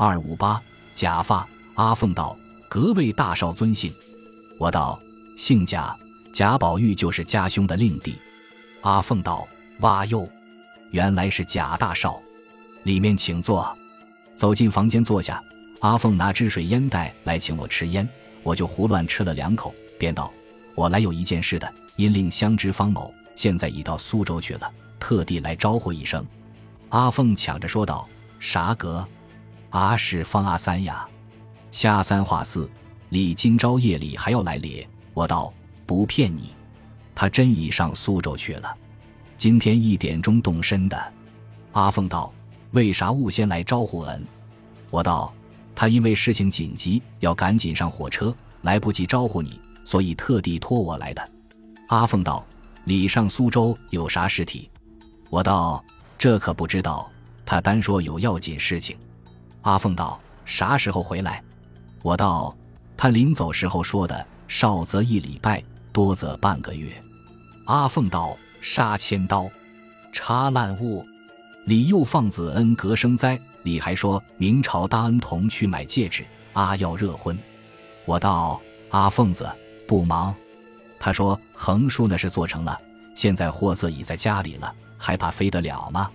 二五八假发。阿凤道：“格位大少尊姓？”我道：“姓贾，贾宝玉就是家兄的令弟。”阿凤道：“哇哟，原来是贾大少，里面请坐。”走进房间坐下，阿凤拿支水烟袋来请我吃烟，我就胡乱吃了两口，便道：“我来有一件事的，因令相知方某现在已到苏州去了，特地来招呼一声。”阿凤抢着说道：“啥格？阿是方阿三呀。”下三话四，李今朝夜里还要来咧？我道不骗你，他真已上苏州去了，今天一点钟动身的。阿凤道：“为啥勿先来招呼恩？”我道：“他因为事情紧急，要赶紧上火车，来不及招呼你，所以特地托我来的。”阿凤道：“李上苏州有啥事体？”我道：“这可不知道，他单说有要紧事情。”阿凤道：“啥时候回来？”我道：“他临走时候说的，少则一礼拜，多则半个月。”阿凤道：“杀千刀，插烂物。”李又放子恩格生灾？李还说明朝大恩同去买戒指，阿要热婚。我道：“阿凤子不忙。”他说：“横竖那是做成了，现在货色已在家里了，还怕飞得了吗？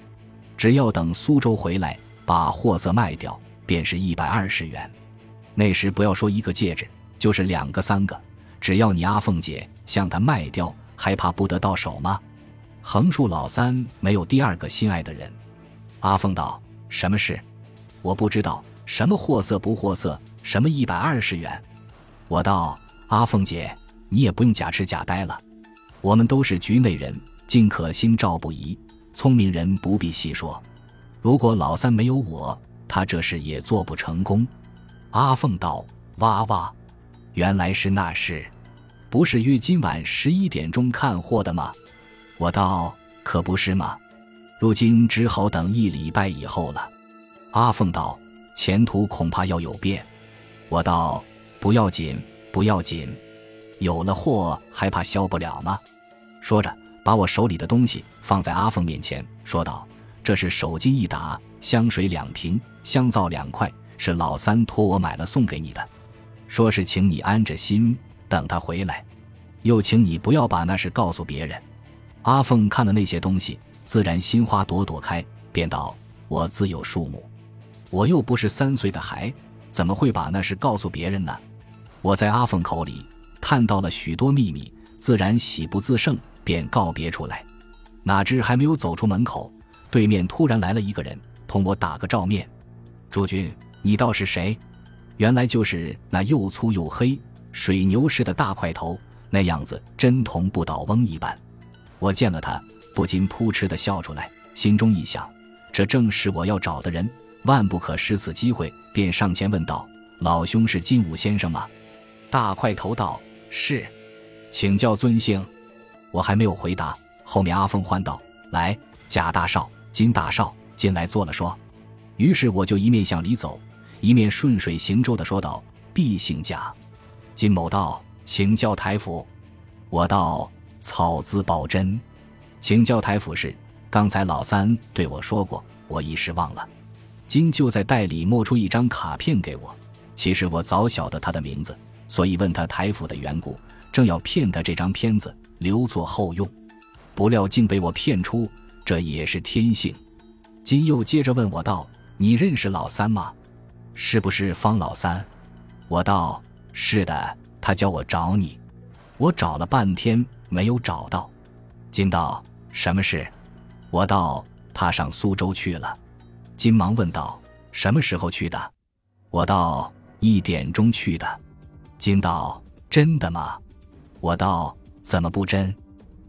只要等苏州回来，把货色卖掉，便是一百二十元。”那时不要说一个戒指，就是两个、三个，只要你阿凤姐向他卖掉，还怕不得到手吗？横竖老三没有第二个心爱的人。阿凤道：“什么事？我不知道。什么货色不货色？什么一百二十元？”我道：“阿凤姐，你也不用假痴假呆了。我们都是局内人，尽可心照不疑。聪明人不必细说。如果老三没有我，他这事也做不成功。”阿凤道：“哇哇，原来是那事，不是约今晚十一点钟看货的吗？”我道：“可不是嘛，如今只好等一礼拜以后了。”阿凤道：“前途恐怕要有变。”我道：“不要紧，不要紧，有了货还怕销不了吗？”说着，把我手里的东西放在阿凤面前，说道：“这是手巾一打，香水两瓶，香皂两块。”是老三托我买了送给你的，说是请你安着心等他回来，又请你不要把那事告诉别人。阿凤看了那些东西，自然心花朵朵开，便道：“我自有数目，我又不是三岁的孩，怎么会把那事告诉别人呢？”我在阿凤口里探到了许多秘密，自然喜不自胜，便告别出来。哪知还没有走出门口，对面突然来了一个人，同我打个照面，诸君。你道是谁？原来就是那又粗又黑、水牛似的大块头，那样子真同不倒翁一般。我见了他，不禁扑哧的笑出来，心中一想，这正是我要找的人，万不可失此机会，便上前问道：“老兄是金武先生吗？”大块头道：“是，请教尊姓。”我还没有回答，后面阿凤唤道：“来，贾大少、金大少进来坐了说。”于是我就一面向里走。一面顺水行舟的说道：“毕姓贾，金某道，请教台府。”我道：“草字宝真，请教台府是。刚才老三对我说过，我一时忘了。”金就在袋里摸出一张卡片给我。其实我早晓得他的名字，所以问他台府的缘故，正要骗他这张片子留作后用，不料竟被我骗出，这也是天性。金又接着问我道：“你认识老三吗？”是不是方老三？我道是的，他叫我找你，我找了半天没有找到。金道什么事？我道他上苏州去了。金忙问道什么时候去的？我道一点钟去的。金道真的吗？我道怎么不真？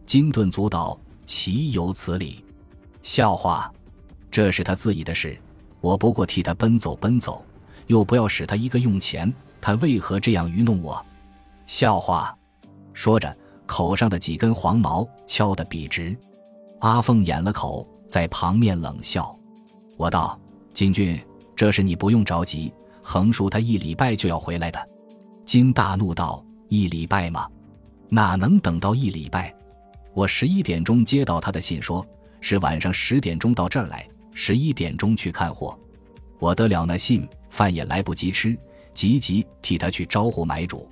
金顿足道岂有此理？笑话，这是他自己的事，我不过替他奔走奔走。又不要使他一个用钱，他为何这样愚弄我？笑话！说着，口上的几根黄毛敲得笔直。阿凤掩了口，在旁面冷笑。我道：“金俊，这事你不用着急，横竖他一礼拜就要回来的。”金大怒道：“一礼拜吗？哪能等到一礼拜？我十一点钟接到他的信，说是晚上十点钟到这儿来，十一点钟去看货。”我得了那信，饭也来不及吃，急急替他去招呼买主，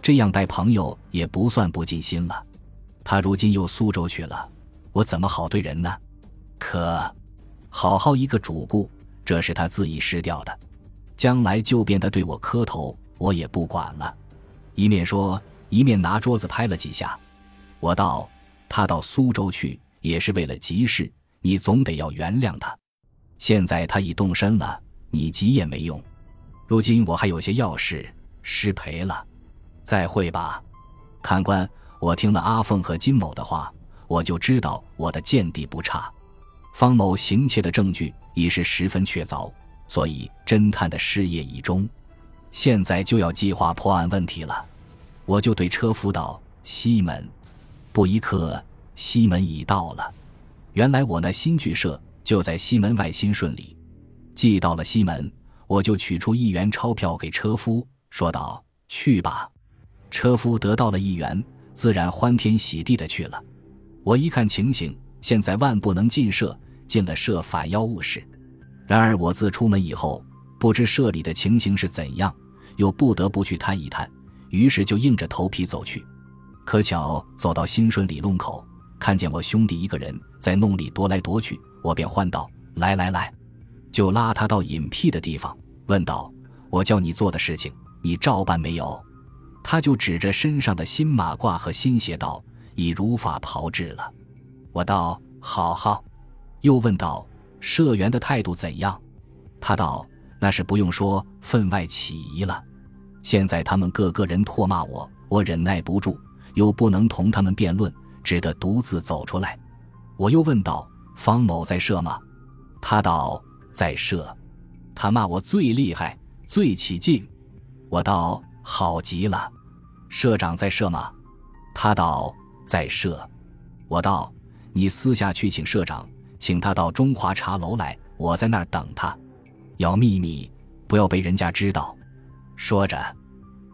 这样待朋友也不算不尽心了。他如今又苏州去了，我怎么好对人呢？可，好好一个主顾，这是他自己失掉的，将来就变得对我磕头，我也不管了。一面说，一面拿桌子拍了几下。我道：“他到苏州去，也是为了急事，你总得要原谅他。现在他已动身了，你急也没用。如今我还有些要事，失陪了，再会吧，看官。”我听了阿凤和金某的话，我就知道我的见地不差。方某行窃的证据已是十分确凿，所以侦探的事业已终。现在就要计划破案问题了。我就对车夫道：“西门。”不一刻，西门已到了。原来我那新剧社就在西门外新顺里。寄到了西门，我就取出一元钞票给车夫，说道：“去吧。”车夫得到了一元。自然欢天喜地的去了。我一看情形，现在万不能进社，进了社反要误事。然而我自出门以后，不知社里的情形是怎样，又不得不去探一探，于是就硬着头皮走去。可巧走到新顺里弄口，看见我兄弟一个人在弄里踱来踱去，我便唤道：“来来来！”就拉他到隐僻的地方，问道：“我叫你做的事情，你照办没有？”他就指着身上的新马褂和新鞋道：“已如法炮制了。”我道：“好好。”又问道：“社员的态度怎样？”他道：“那是不用说，分外起疑了。现在他们个个人唾骂我，我忍耐不住，又不能同他们辩论，只得独自走出来。”我又问道：“方某在社吗？”他道：“在社。”他骂我最厉害，最起劲。我道。好极了，社长在社吗？他道在社。我道你私下去请社长，请他到中华茶楼来，我在那儿等他。要秘密，不要被人家知道。说着，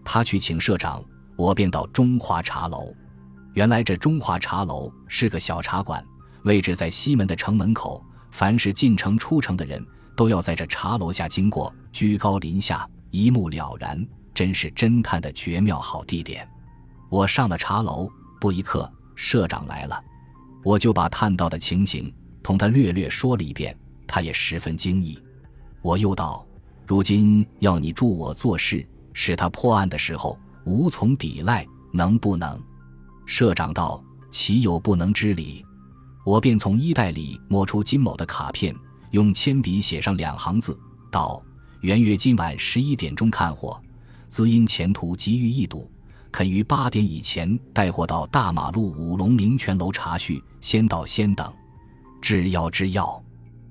他去请社长，我便到中华茶楼。原来这中华茶楼是个小茶馆，位置在西门的城门口。凡是进城出城的人，都要在这茶楼下经过，居高临下，一目了然。真是侦探的绝妙好地点。我上了茶楼，不一刻，社长来了，我就把探到的情形同他略略说了一遍，他也十分惊异。我又道：“如今要你助我做事，使他破案的时候无从抵赖，能不能？”社长道：“岂有不能之理？”我便从衣袋里摸出金某的卡片，用铅笔写上两行字，道：“元月今晚十一点钟看货。”兹因前途急于一睹，肯于八点以前带货到大马路五龙明泉楼茶叙，先到先等。制药制药，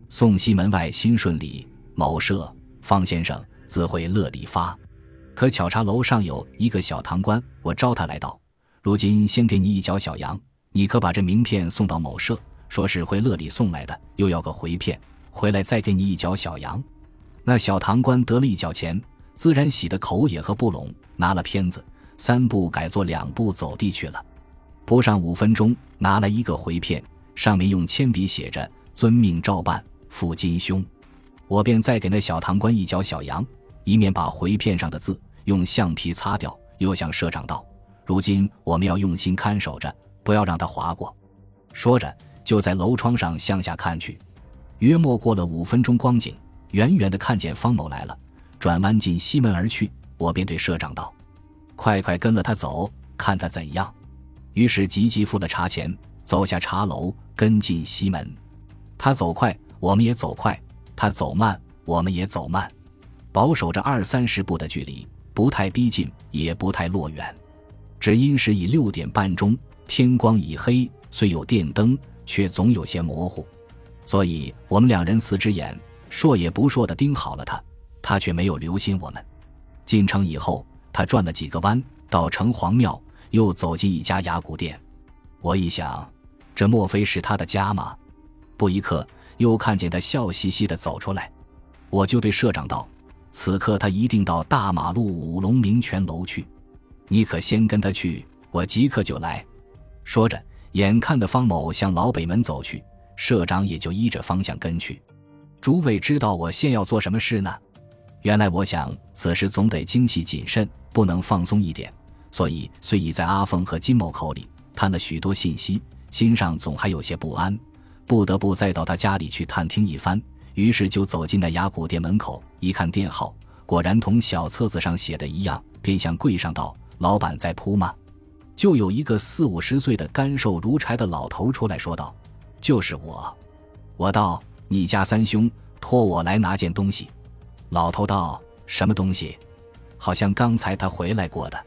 送西门外新顺里某社方先生自会乐里发。可巧茶楼上有一个小堂官，我招他来道：如今先给你一角小洋，你可把这名片送到某社，说是会乐里送来的，又要个回片，回来再给你一角小洋。那小堂官得了一角钱。自然喜得口也合不拢，拿了片子，三步改作两步走地去了。不上五分钟，拿来一个回片，上面用铅笔写着“遵命照办，付金兄”。我便再给那小堂官一角小洋，一面把回片上的字用橡皮擦掉，又向社长道：“如今我们要用心看守着，不要让它划过。”说着，就在楼窗上向下看去。约莫过了五分钟光景，远远的看见方某来了。转弯进西门而去，我便对社长道：“快快跟了他走，看他怎样。”于是急急付了茶钱，走下茶楼，跟进西门。他走快，我们也走快；他走慢，我们也走慢，保守着二三十步的距离，不太逼近，也不太落远。只因是已六点半钟，天光已黑，虽有电灯，却总有些模糊，所以我们两人四只眼，说也不说的盯好了他。他却没有留心我们。进城以后，他转了几个弯，到城隍庙，又走进一家牙骨店。我一想，这莫非是他的家吗？不一刻，又看见他笑嘻嘻的走出来。我就对社长道：“此刻他一定到大马路五龙明泉楼去，你可先跟他去，我即刻就来。”说着，眼看的方某向老北门走去，社长也就依着方向跟去。诸位知道我现要做什么事呢？原来我想此时总得精细谨慎，不能放松一点，所以虽已在阿凤和金某口里探了许多信息，心上总还有些不安，不得不再到他家里去探听一番。于是就走进那雅古店门口，一看店号，果然同小册子上写的一样，便向柜上道：“老板在铺吗？”就有一个四五十岁的干瘦如柴的老头出来说道：“就是我。”我道：“你家三兄托我来拿件东西。”老头道：“什么东西？好像刚才他回来过的。”